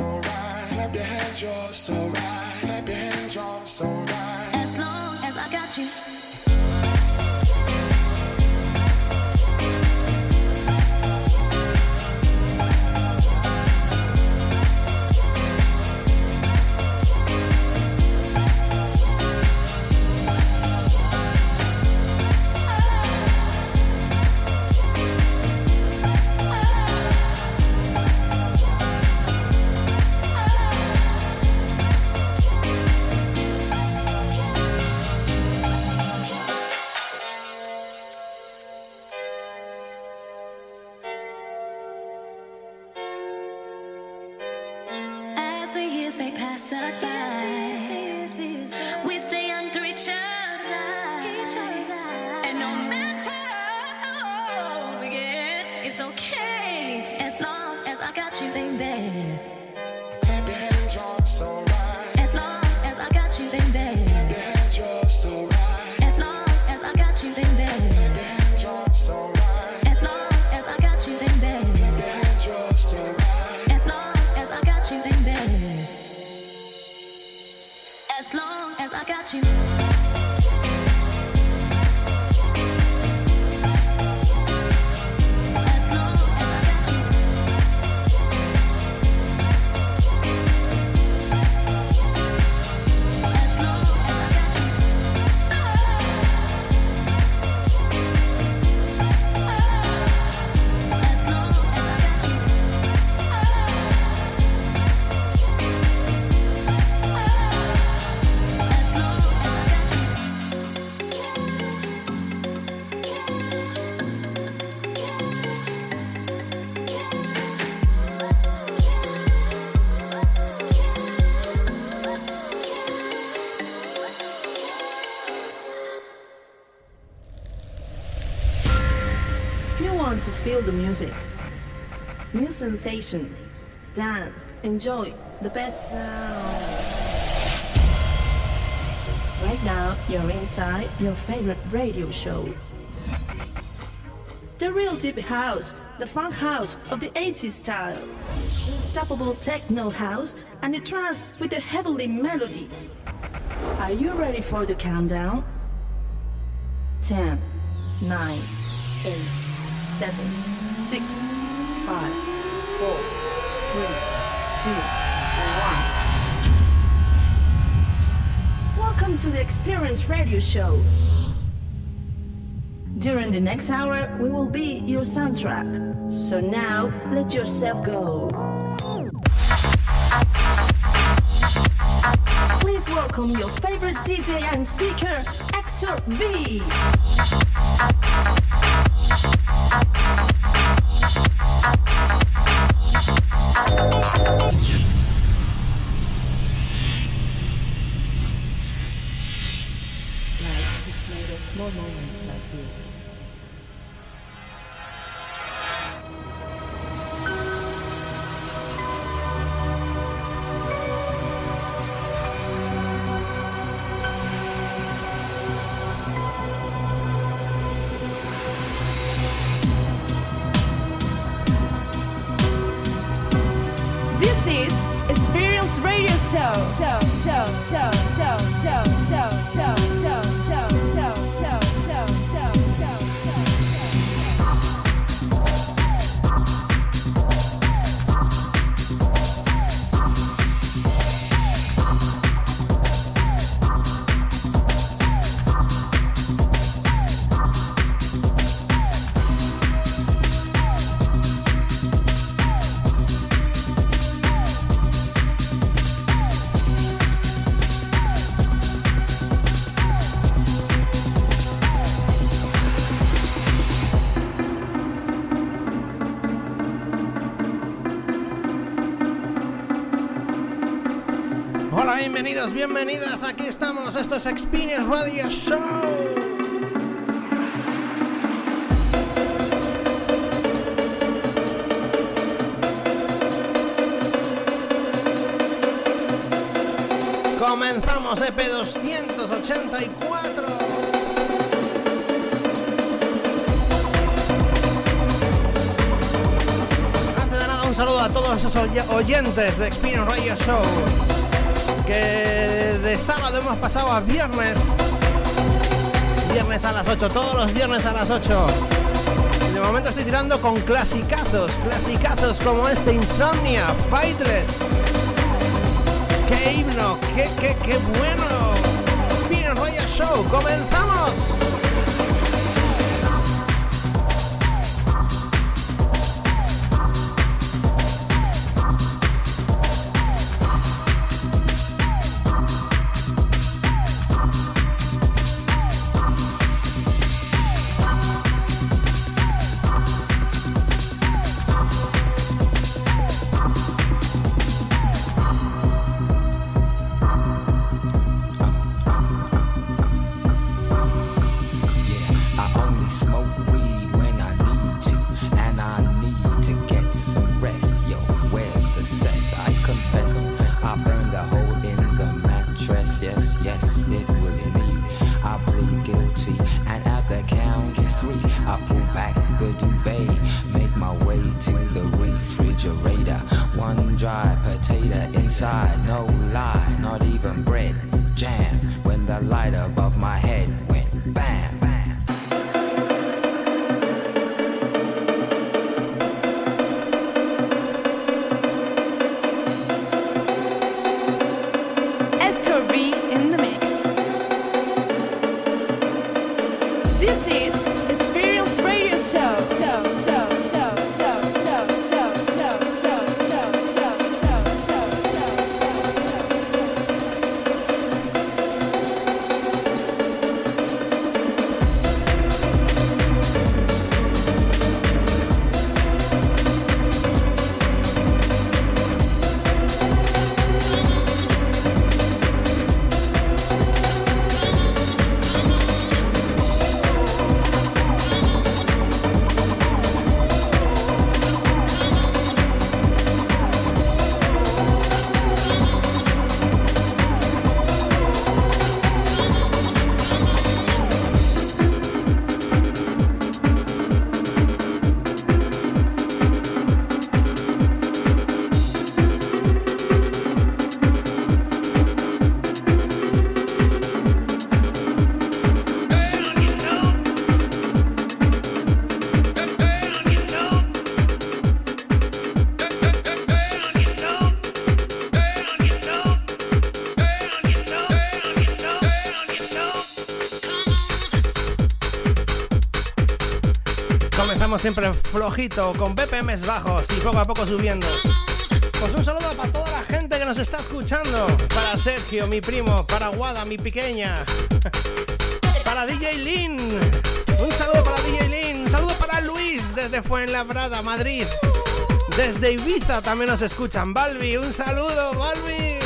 so. Clap your hands, you're so right. Clap your hands, you're so right. As long as I got you. Want to feel the music, new sensations, dance, enjoy the best now. Right now, you're inside your favorite radio show. The real deep house, the funk house of the 80s style. Unstoppable techno house and the trance with the heavenly melodies. Are you ready for the countdown? 10, 9, 8, 7, 6, 5, 4, 3, 2, 1. Welcome to the Experience Radio Show. During the next hour, we will be your soundtrack. So now, let yourself go. Please welcome your favorite DJ and speaker, Actor V. Life has made us more moments like this. Bienvenidas. Aquí estamos. Esto es Experience Radio Show. Comenzamos EP 284. Antes de nada, un saludo a todos esos oyentes de Experience Radio Show que de sábado hemos pasado a viernes. Viernes a las 8, todos los viernes a las 8. Y de momento estoy tirando con clasicazos, clasicazos como este Insomnia, Fightless. ¡Qué himno! ¡Qué, qué, qué bueno! Spin Royal Show, ¡comenzamos! dictator inside, no lie, not even siempre flojito, con BPMs bajos y poco a poco subiendo. Pues un saludo para toda la gente que nos está escuchando. Para Sergio, mi primo, para Guada, mi pequeña. Para DJ Lin. Un saludo para DJ Lin. Un saludo para Luis desde Fuenlabrada, Madrid. Desde Ibiza también nos escuchan. Balbi, un saludo, Balbi.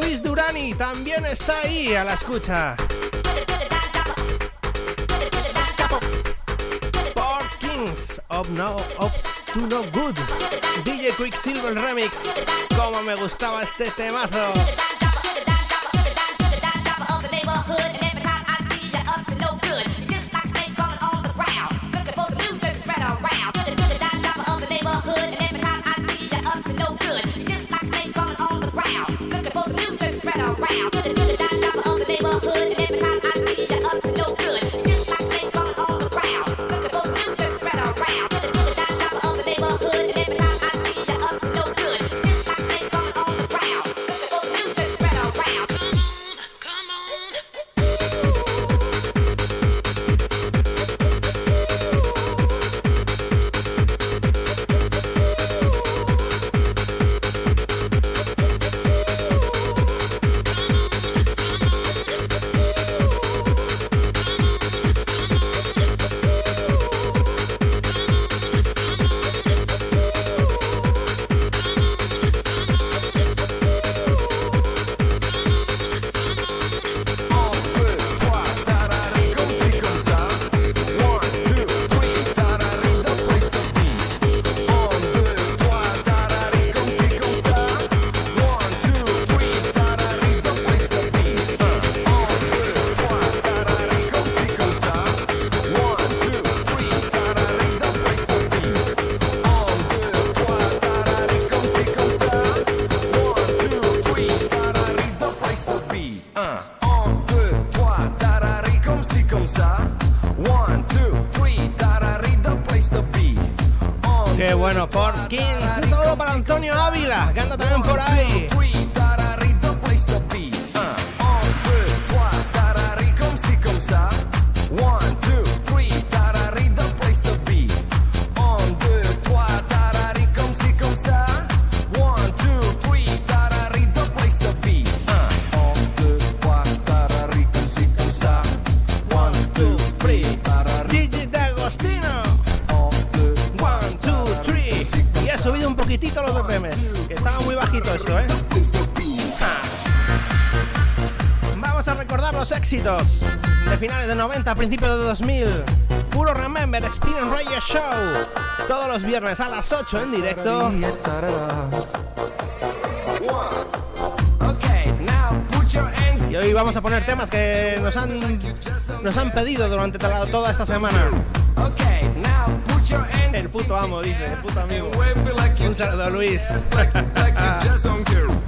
Luis Durani también está ahí a la escucha. Up No Up to No Good. DJ Quicksilver Remix. Como me gustaba este temazo. Por Kings. Un saludo para Antonio Ávila, que anda también por ahí. Éxitos de finales de 90, principios de 2000. Puro Remember Experience Radio Show. Todos los viernes a las 8 en directo. Y hoy vamos a poner temas que nos han, nos han pedido durante toda esta semana. El puto amo, dice, el puto amigo. Un saludo, Luis.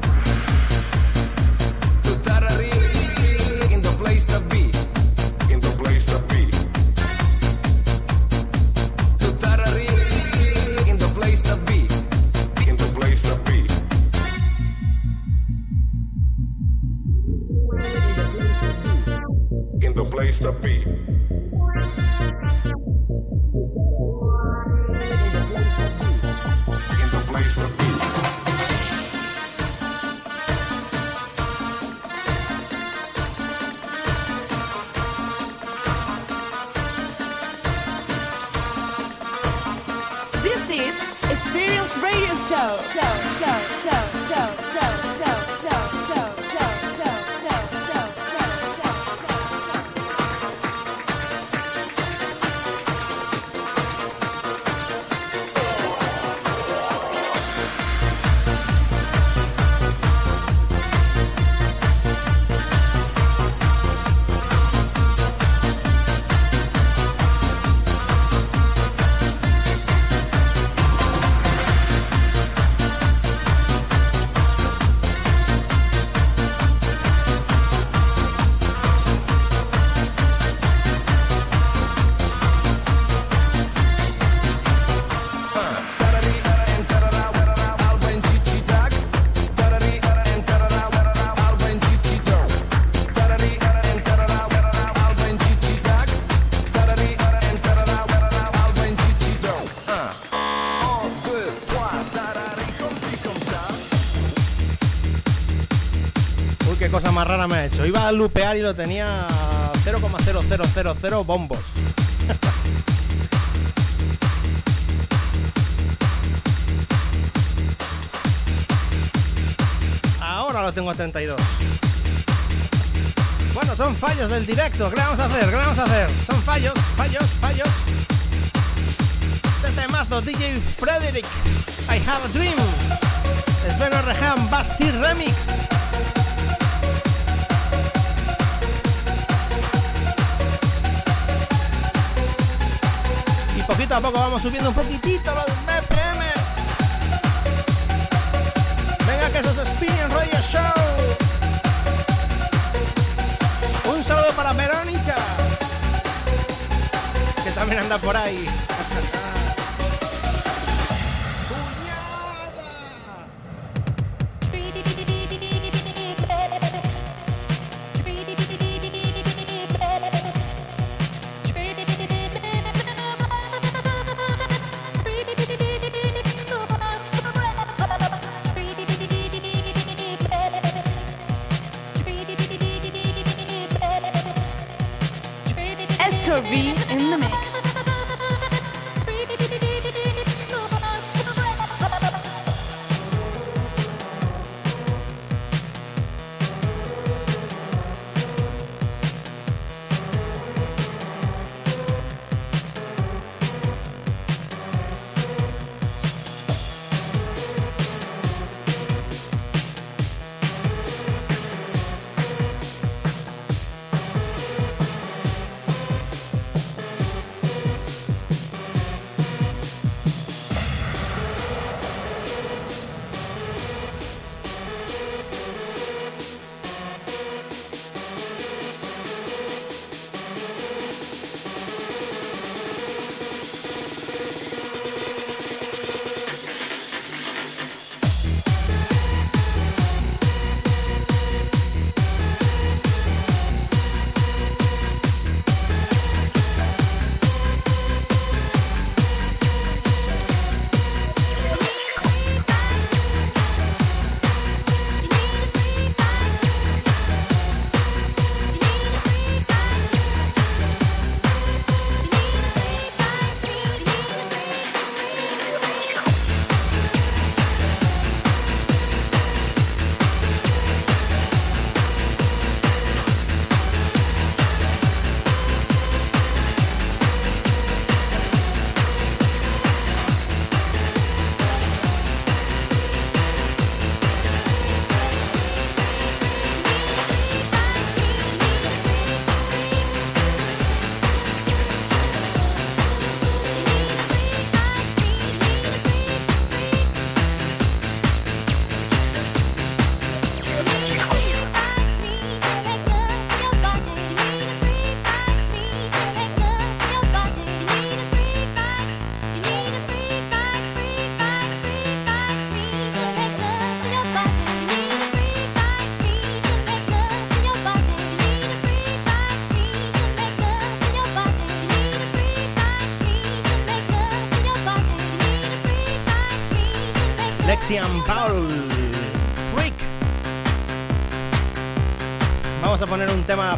me ha hecho. Iba a lupear y lo tenía a 0,0000 bombos. Ahora lo tengo a 32. Bueno, son fallos del directo. ¿Qué vamos a hacer? ¿Qué vamos a hacer? Son fallos, fallos, fallos. Este temazo, DJ Frederick. I have a dream. Sven Rehan Basti Remix. Poquito a poco vamos subiendo un poquitito los BPMs. Venga, que eso es Experience Radio Show. Un saludo para Verónica, que también anda por ahí.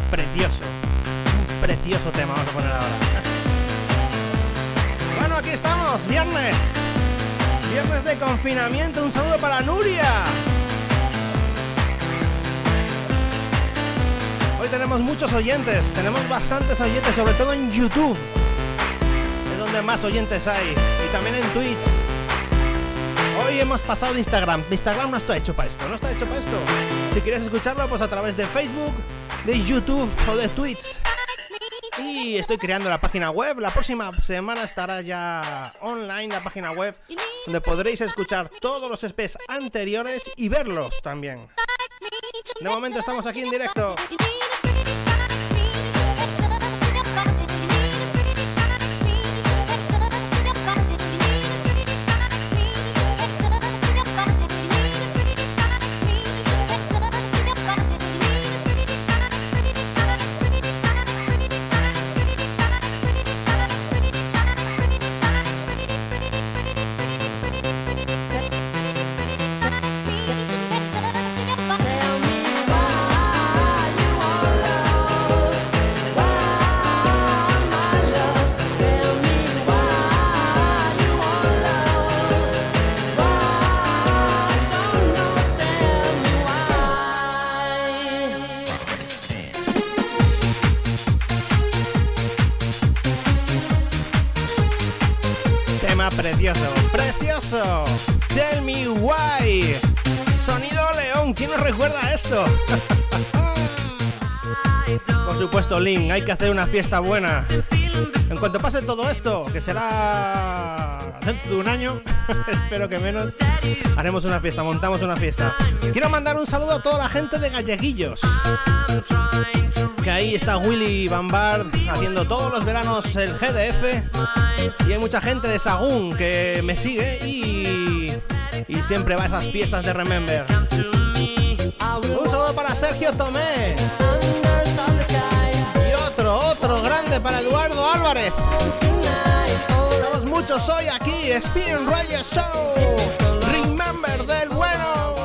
precioso. Un precioso tema vamos a poner ahora. Bueno, aquí estamos, viernes. Viernes de confinamiento. Un saludo para Nuria. Hoy tenemos muchos oyentes, tenemos bastantes oyentes, sobre todo en YouTube. Es donde más oyentes hay. Y también en Twitch. Hoy hemos pasado de Instagram. Instagram no está hecho para esto, no está hecho para esto. Si quieres escucharlo, pues a través de Facebook, de YouTube o de Twitch. Y estoy creando la página web. La próxima semana estará ya online la página web donde podréis escuchar todos los EPs anteriores y verlos también. De momento estamos aquí en directo. Precioso. Tell me why. Sonido León, ¿quién nos recuerda esto? Por supuesto, Link, hay que hacer una fiesta buena. En cuanto pase todo esto, que será dentro de un año, espero que menos, haremos una fiesta, montamos una fiesta. Quiero mandar un saludo a toda la gente de Galleguillos. Que ahí está Willy Bambard haciendo todos los veranos el GDF. Y hay mucha gente de Sagún que me sigue y, y siempre va a esas fiestas de Remember. Un saludo para Sergio Tomé. Y otro, otro grande para Eduardo Álvarez. Somos muchos hoy aquí, Experience Radio Show. Remember del bueno.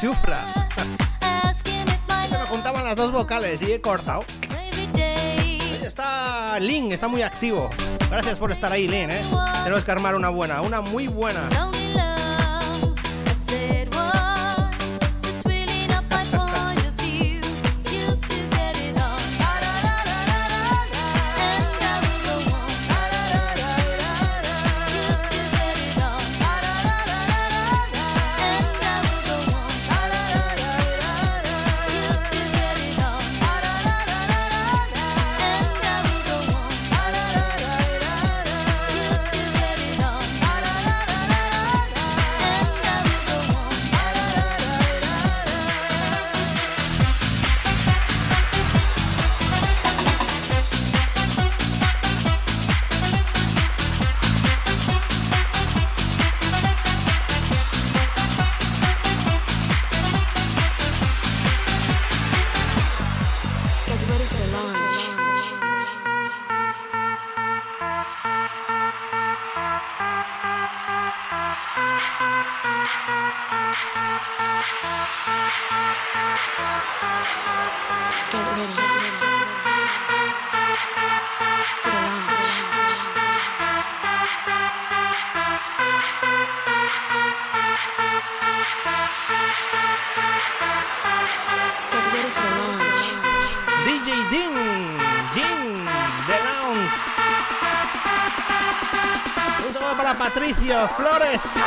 Chufla. Más chufla. Asking las dos vocales y he cortado. Está Lin, está muy activo. Gracias por estar ahí, Lin, ¿eh? Tenemos que armar una buena, una muy buena. Flores.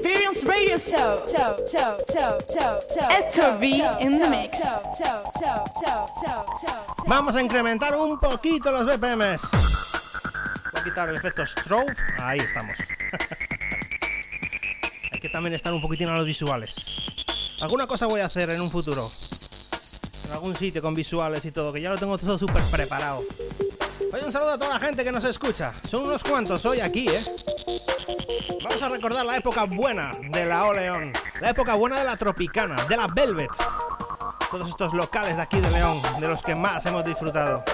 Experience Radio Show. So, so, so, so, so. Hector V in the mix. Vamos a incrementar un poquito los BPMs. Voy a quitar el efecto strobe. Ahí estamos. Hay que también estar un poquitín a los visuales. Alguna cosa voy a hacer en un futuro. En algún sitio con visuales y todo, que ya lo tengo todo súper preparado. Oye, un saludo a toda la gente que nos escucha. Son unos cuantos hoy aquí, ¿eh? Vamos a recordar la época buena de la O León. La época buena de la Tropicana, de la Velvet. Todos estos locales de aquí de León, de los que más hemos disfrutado.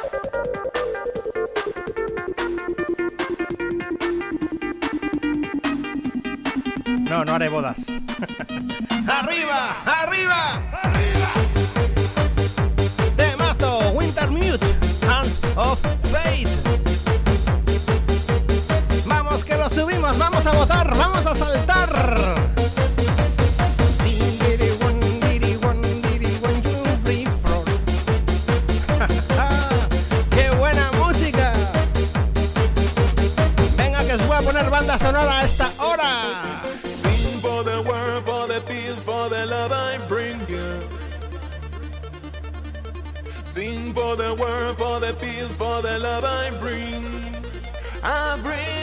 No, no haré bodas. ¡Arriba! ¡Arriba! Vamos a votar, vamos a saltar. ¡Qué buena música! Venga que os voy a poner banda sonora a esta hora. Sing for the world, for the peace, for the love I bring you. Sing for the world, for the peace, for the love I bring. I bring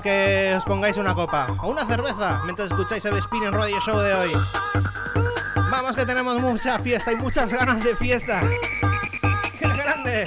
que os pongáis una copa o una cerveza mientras escucháis el Spinning Radio Show de hoy. Vamos que tenemos mucha fiesta y muchas ganas de fiesta. ¡Qué grande!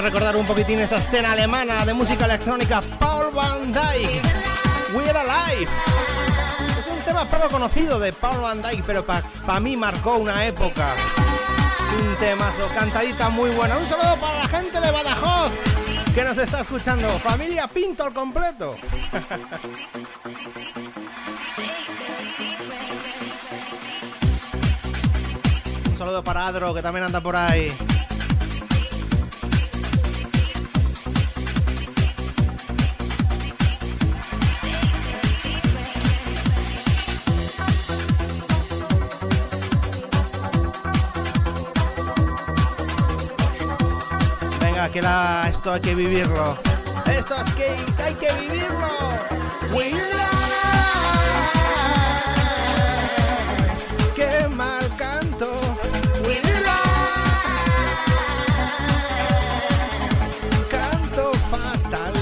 Recordar un poquitín esa escena alemana de música electrónica Paul Van Dyke. We're Alive. Es un tema poco conocido de Paul Van Dyke, pero para mí marcó una época. Un temazo, cantadita muy buena. Un saludo para la gente de Badajoz que nos está escuchando. Familia Pinto al completo. Un saludo para Adro que también anda por ahí. Esto hay que vivirlo. Esto es que hay que vivirlo. We love. Qué mal canto. Canto fatal.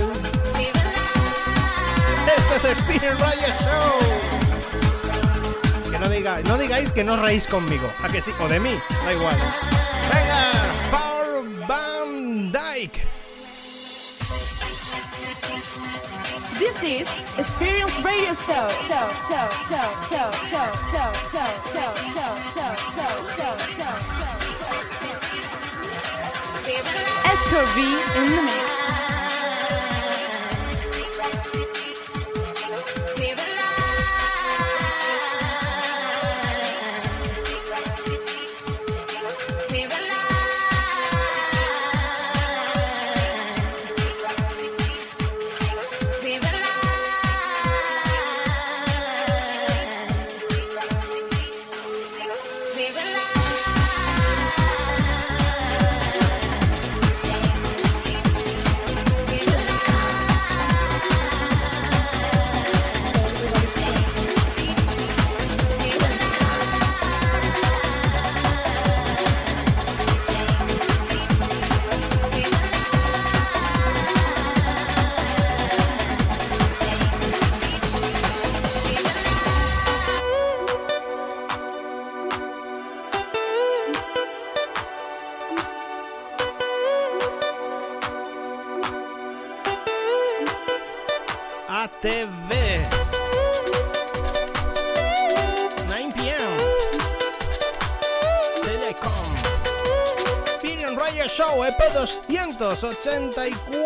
Esto es Spinning Radio Show. Que no digáis, no digáis que no reís conmigo. ¿A que sí? O de mí, da igual. Dyke. This is Experience Radio Show. Show, show, show, show, show, show, show, show, show, show, show, show, show, show. Hector V in the mix. 1984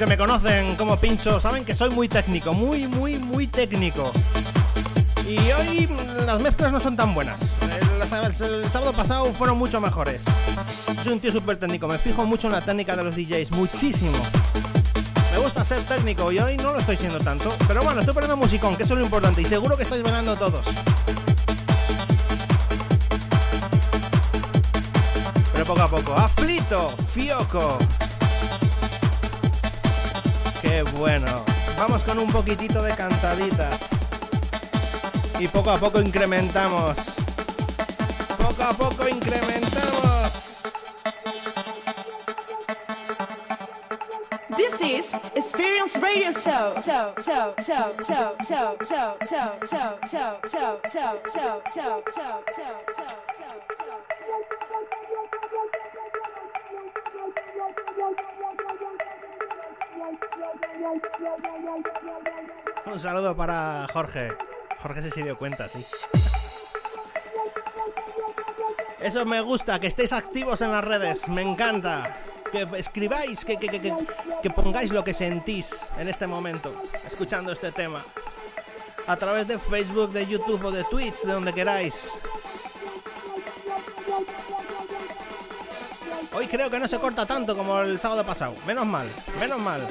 que me conocen como Pincho saben que soy muy técnico, muy, muy, muy técnico. Y hoy las mezclas no son tan buenas. El, sábado pasado fueron mucho mejores. Soy un tío súper técnico, me fijo mucho en la técnica de los DJs, muchísimo. Me gusta ser técnico y hoy no lo estoy siendo tanto. Pero bueno, estoy poniendo musicón, que eso es lo importante. Y seguro que estáis bailando todos. Pero poco a poco. Aflito, Fioco. Qué bueno. Vamos con un poquitito de cantaditas. Y poco a poco incrementamos. Poco a poco incrementamos. This is Experience Radio Show. Un saludo para Jorge. Jorge se, se dio cuenta, sí. Eso me gusta, que estéis activos en las redes, me encanta. Que escribáis, que, que, que, que- pongáis lo que sentís en este momento, escuchando este tema. A través de Facebook, de YouTube o de Twitch, de donde queráis. Hoy creo que no se corta tanto como el sábado pasado. Menos mal, menos mal.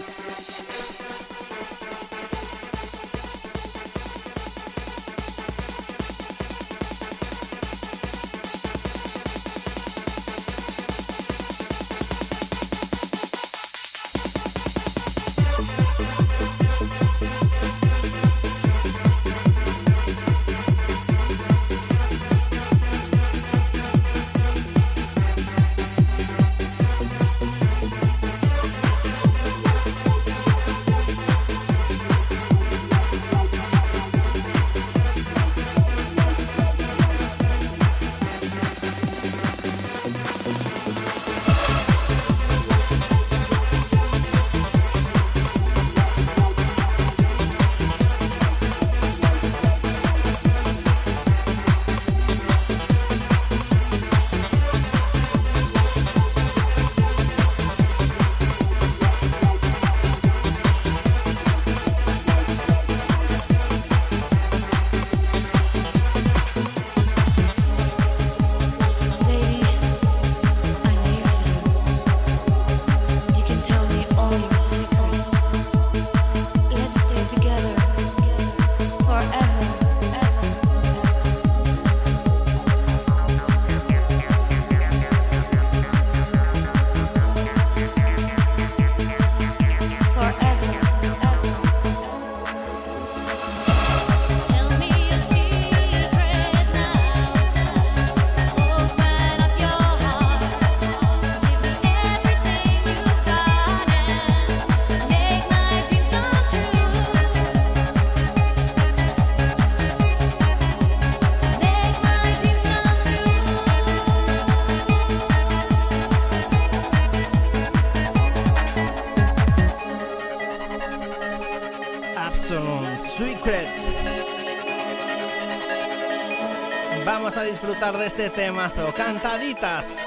Este temazo. Cantaditas.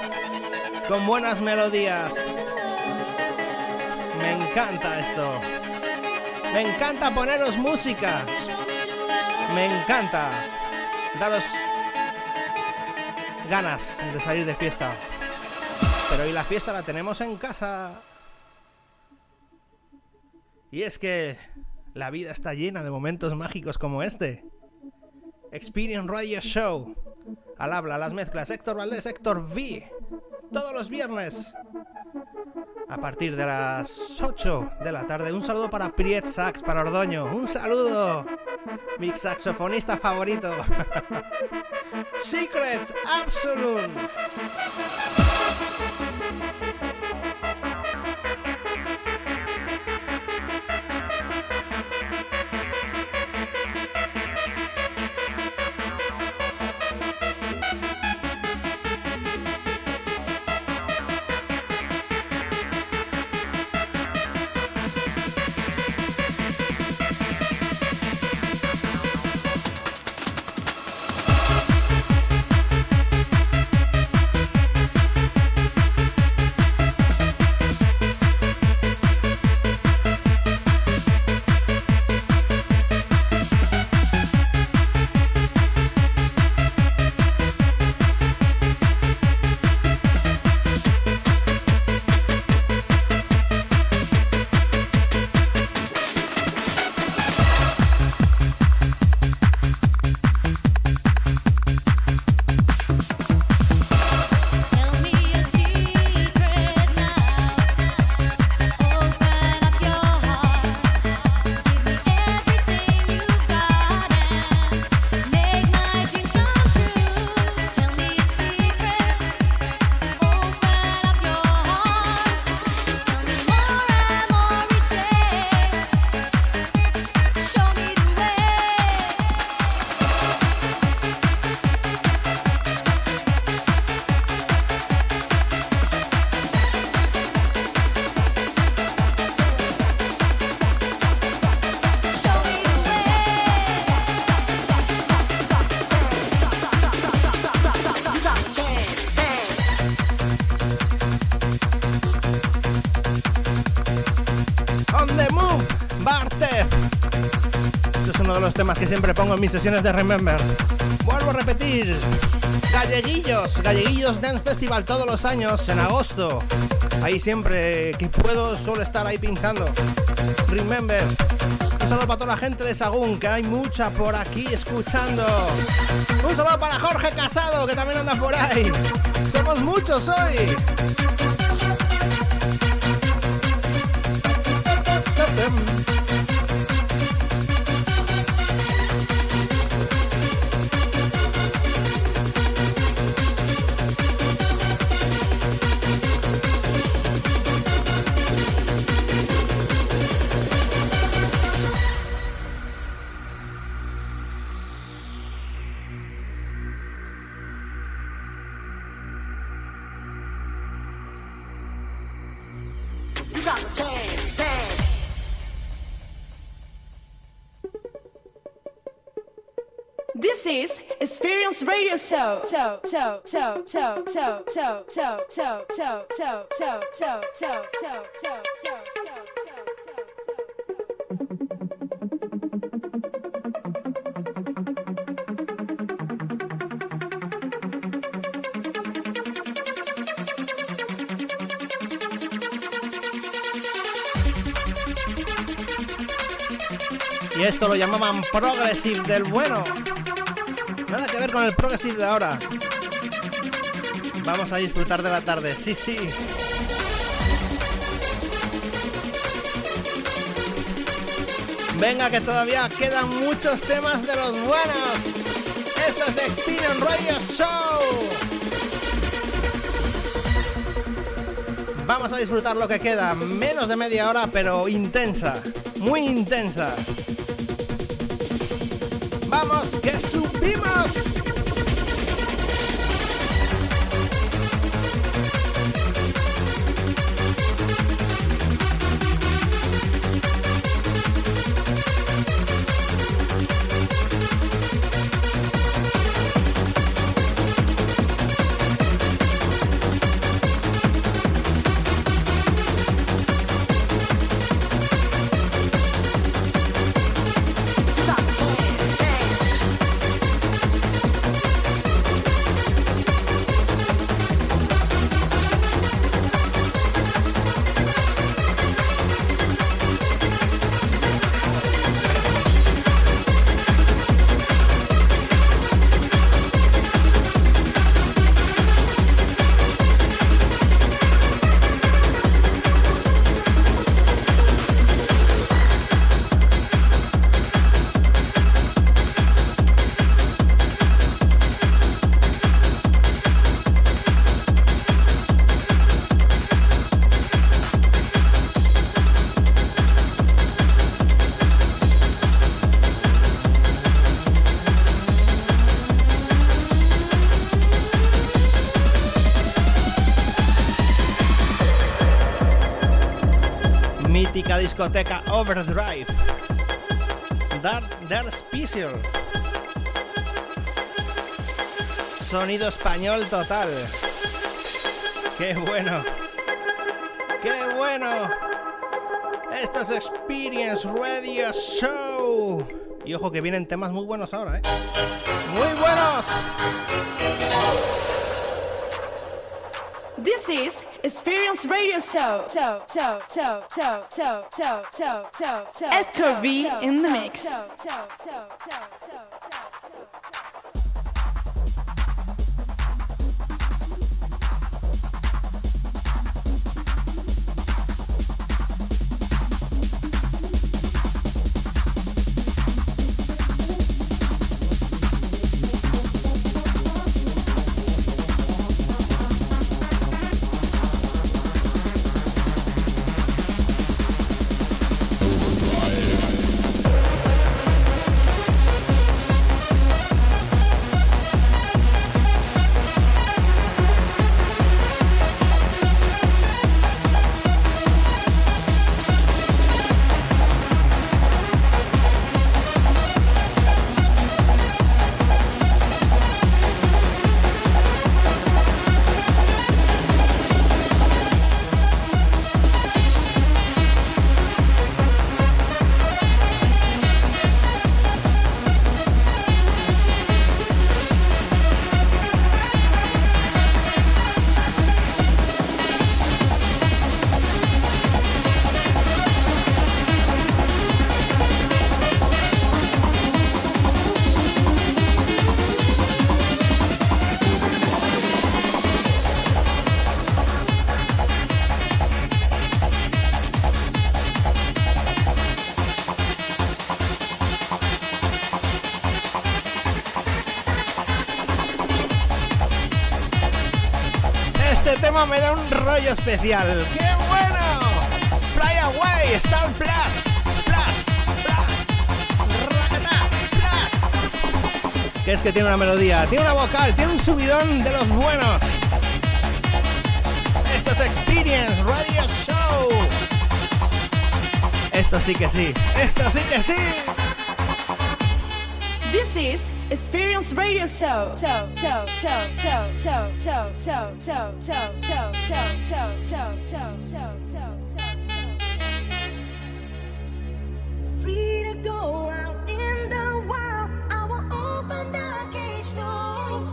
Con buenas melodías. Me encanta esto. Me encanta poneros música. Me encanta. Daros ganas de salir de fiesta. Pero hoy la fiesta la tenemos en casa. Y es que la vida está llena de momentos mágicos como este. Experience Radio Show. Al habla, las mezclas, Héctor Valdés, Héctor V. Todos los viernes. A partir de las 8 de la tarde. Un saludo para Priet Sax, para Ordoño. Un saludo. Mi saxofonista favorito. Secrets Absolute. Mis sesiones de Remember. Vuelvo a repetir, Galleguillos, Galleguillos Dance Festival todos los años en agosto. Ahí siempre que puedo suelo estar ahí pinchando. Remember. Un saludo para toda la gente de Sagún, que hay mucha por aquí escuchando. Un saludo para Jorge Casado, que también anda por ahí. Somos muchos hoy. Show, show, show, Y esto lo llamaban Progressive del bueno. Con el Progressive de ahora. Vamos a disfrutar de la tarde, sí, sí. Venga, que todavía quedan muchos temas de los buenos. Esto es The Experience Radio Show. Vamos a disfrutar lo que queda. Menos de media hora, pero intensa. Muy intensa. Vamos, que subimos. Overdrive. Dark, Dark Special. Sonido español total. ¡Qué bueno! ¡Qué bueno! Esto es Experience Radio Show. Y ojo que vienen temas muy buenos ahora, ¿eh? ¡Muy buenos! This is Experience Radio Show. Show, show, show, show, show, show, show, show, show. Hector V in the mix. Overdrive. ¡Qué bueno! Fly Away, Star Plus. Plus, plus. Racata, plus. Que es que tiene una melodía, tiene una vocal, tiene un subidón de los buenos. Esto es Experience Radio Show. Esto sí que sí, esto sí que sí. This is Experience Radio Show. Show, show, show, show, show, show, show, show, show, show, show, show, show, show, show. Free to go out in the world. I will open the cage door.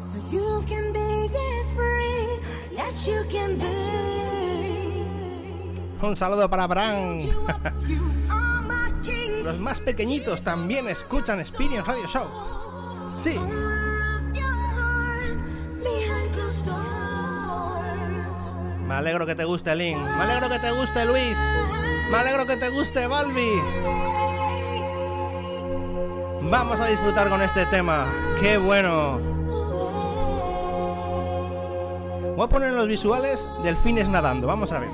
So you can be as free. Yes, you can be. Un saludo para Bran. Los más pequeñitos también escuchan Experience Radio Show. Sí. Me alegro que te guste Link. Me alegro que te guste Luis. Me alegro que te guste Balbi. Vamos a disfrutar con este tema. ¡Qué bueno! Voy a poner los visuales delfines nadando. Vamos a ver.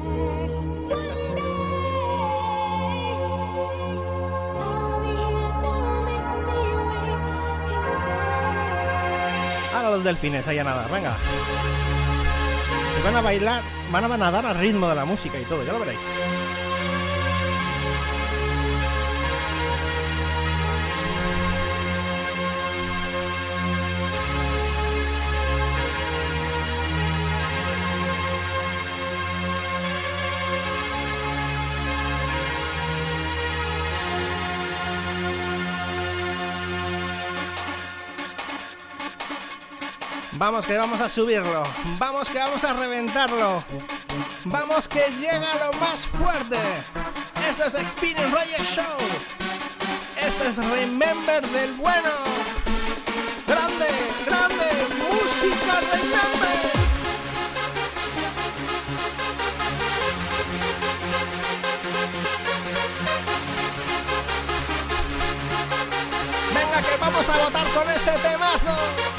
Los delfines ahí a nadar. Venga. Van a bailar, van a nadar al ritmo de la música y todo. Ya lo veréis. Vamos que vamos a subirlo. Vamos que vamos a reventarlo. Vamos que llega lo más fuerte. Esto es Experience Radio Show. Esto es Remember del bueno. Grande, grande. Música Remember. Venga que vamos a votar con este temazo.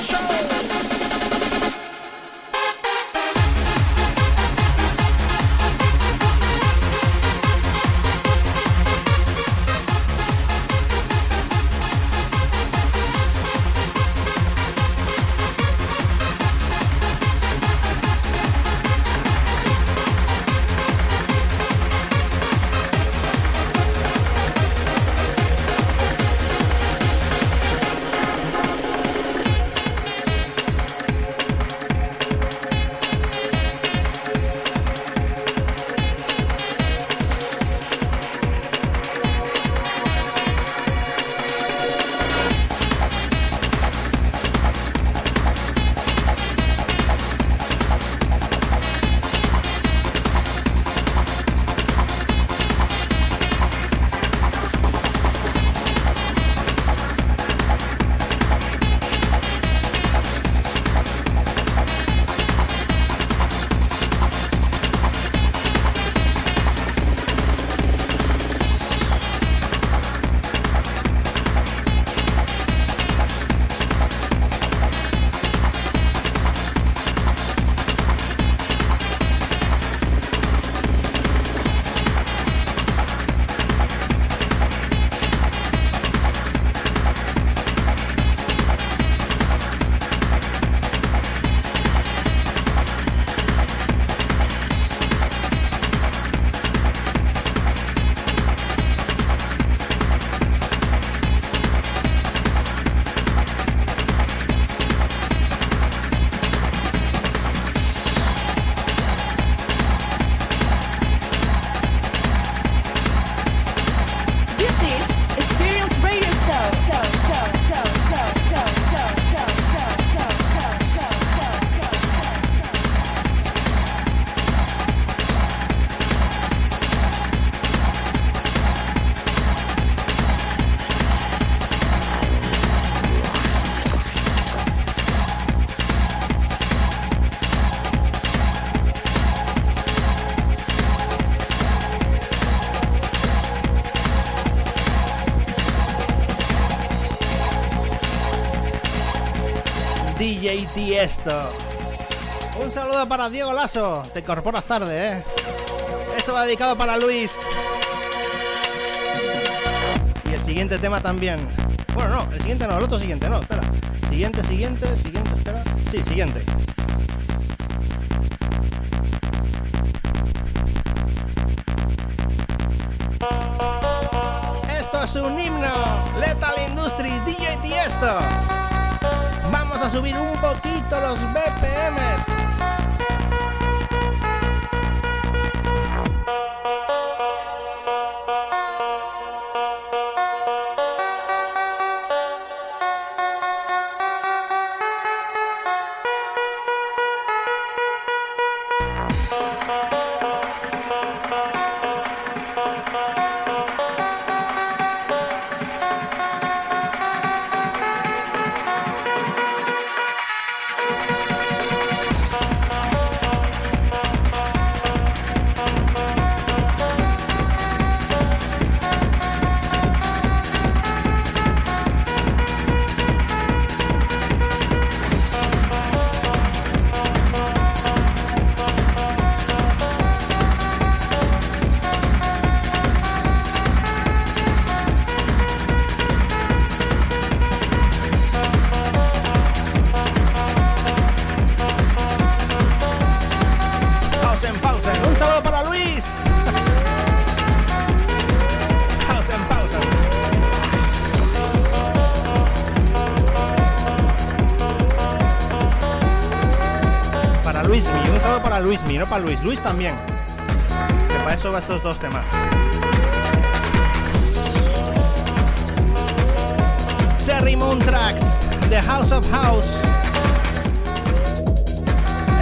Show. DJ Tiesto. Un saludo para Diego Lasso. Te incorporas tarde, ¿eh? Esto va dedicado para Luis. Y el siguiente tema también. Bueno, no, el siguiente no, el otro siguiente, no, espera. Siguiente, siguiente, siguiente, espera. Sí, siguiente. Esto es un himno. Lethal Industry, DJ Tiesto. A subir un poquito los BPMs. Para Luismi, no para Luis. Luis también. Que para eso va estos dos temas. Cherry Moon Tracks, The House of House.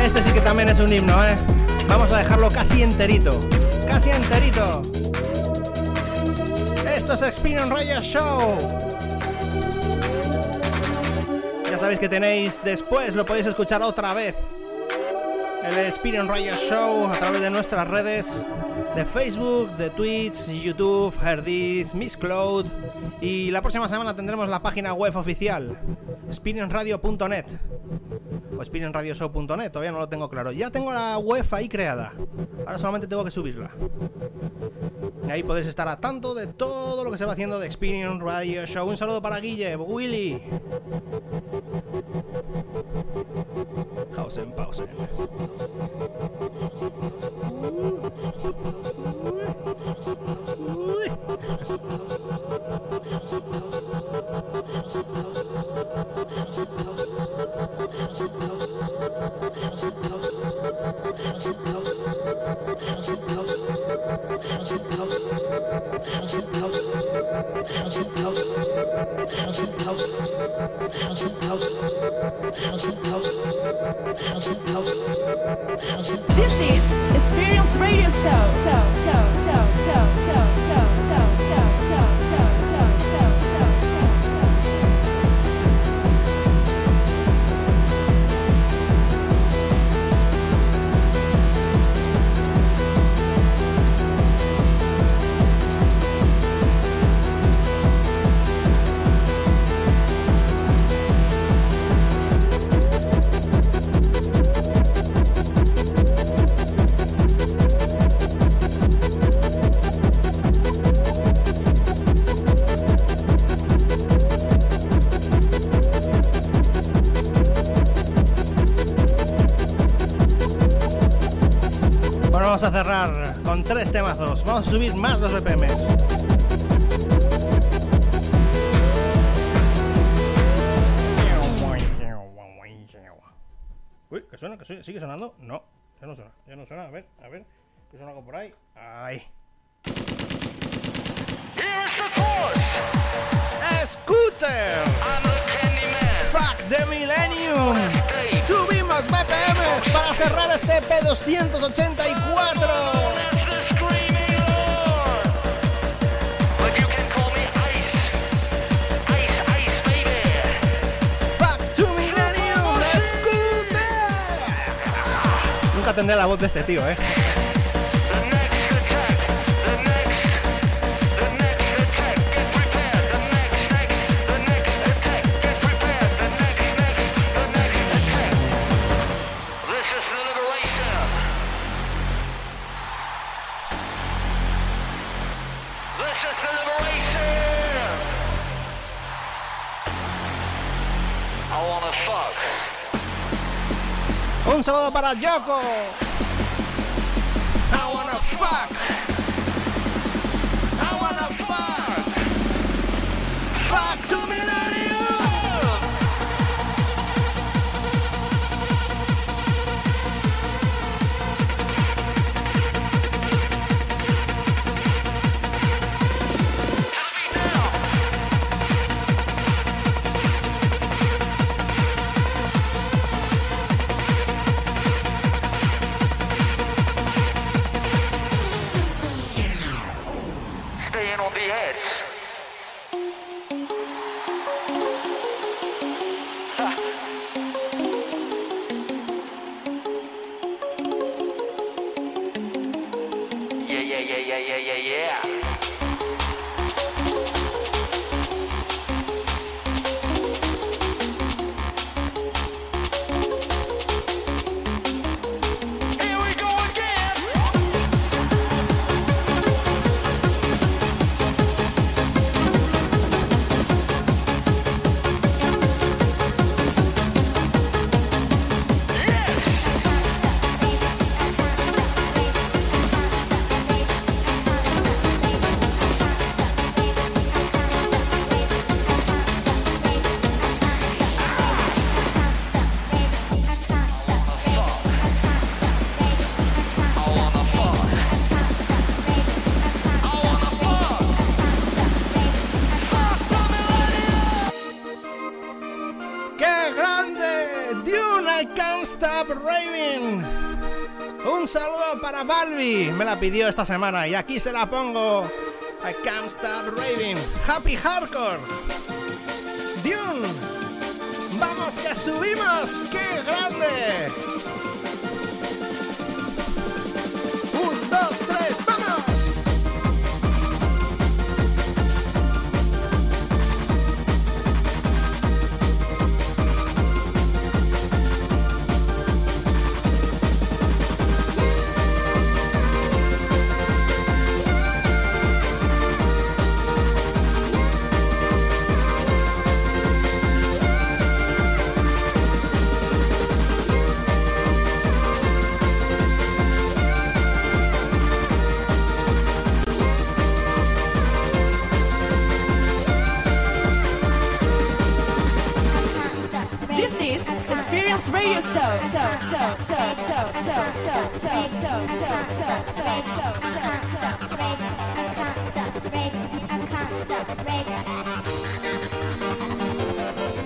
Este sí que también es un himno, ¿eh? Vamos a dejarlo casi enterito. Casi enterito. Esto es Experience Radio Show. Ya sabéis que tenéis después, lo podéis escuchar otra vez. El Experience Radio Show a través de nuestras redes de Facebook, de Twitch, YouTube, Herdis, Miss Cloud. Y la próxima semana tendremos la página web oficial, experience.radio.net o spinningradioshow.net, todavía no lo tengo claro. Ya tengo la web ahí creada. Ahora solamente tengo que subirla. Y ahí podéis estar a tanto de todo lo que se va haciendo de Experience Radio Show. Un saludo para Guille, Willy. 好神保神 Vamos a subir más los BPMs. Uy, ¿que suena? ¿Que suena? ¿Sigue sonando? No, ya no suena, ya no suena. A ver, a ver, ¿que suena algo por ahí? Ahí. ¡Scooter! ¡Fuck the Millennium! ¡Subimos BPMs para cerrar este P284! Tendré la voz de este tío, ¿eh? Para Yoko. I. pidió esta semana y aquí se la pongo. I can't stop raving. Happy Hardcore. Dune. Vamos que subimos. ¡Qué grande!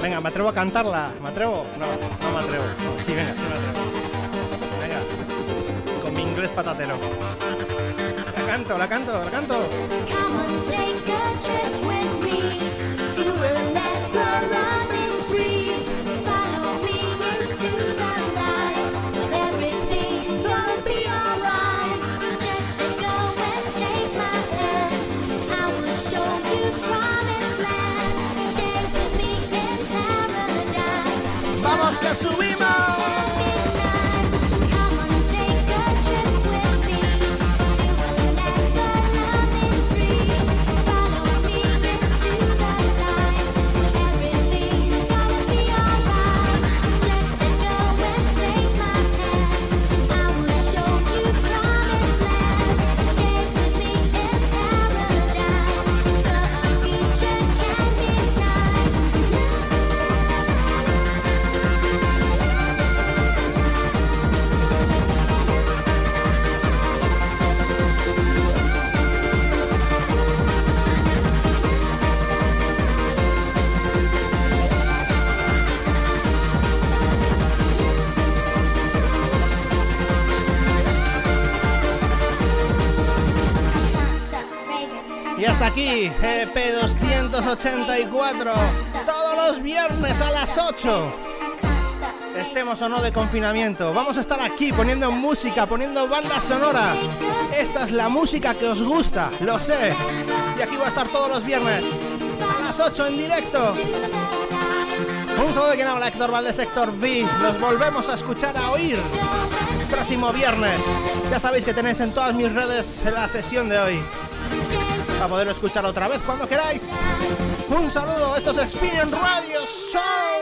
Venga, me atrevo a cantarla. ¿Me atrevo? No, no me atrevo. Sí, venga, sí me atrevo. Venga. Con mi inglés patatero. La canto, la canto, la canto. So we. EP284, todos los viernes a las 8. Estemos o no de confinamiento, vamos a estar aquí poniendo música, poniendo banda sonora. Esta es la música que os gusta, lo sé. Y aquí voy a estar todos los viernes a las 8 en directo. Un saludo de quien habla Héctor Valdés, Sector B. Nos volvemos a escuchar, a oír próximo viernes. Ya sabéis que tenéis en todas mis redes la sesión de hoy. Para poderlo escuchar otra vez cuando queráis. Un saludo, esto es Experience Radio Show.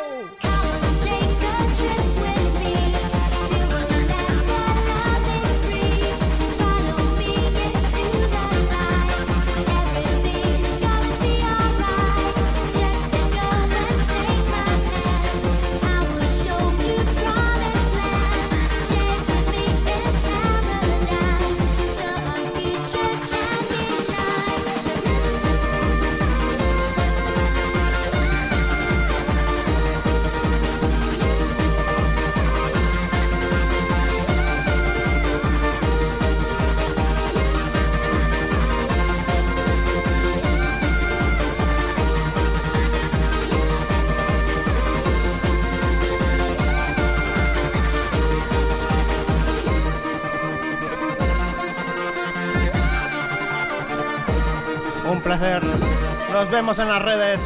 Nos vemos en las redes.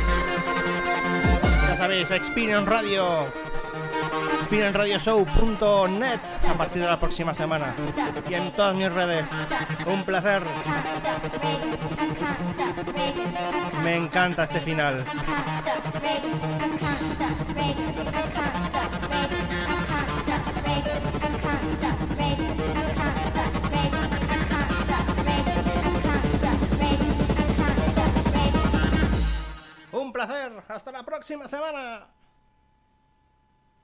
Ya sabéis, Experience Radio. ExperienceRadioShow.net a partir de la próxima semana. Y en todas mis redes. Un placer. Me encanta este final. Placer. Hasta la próxima semana.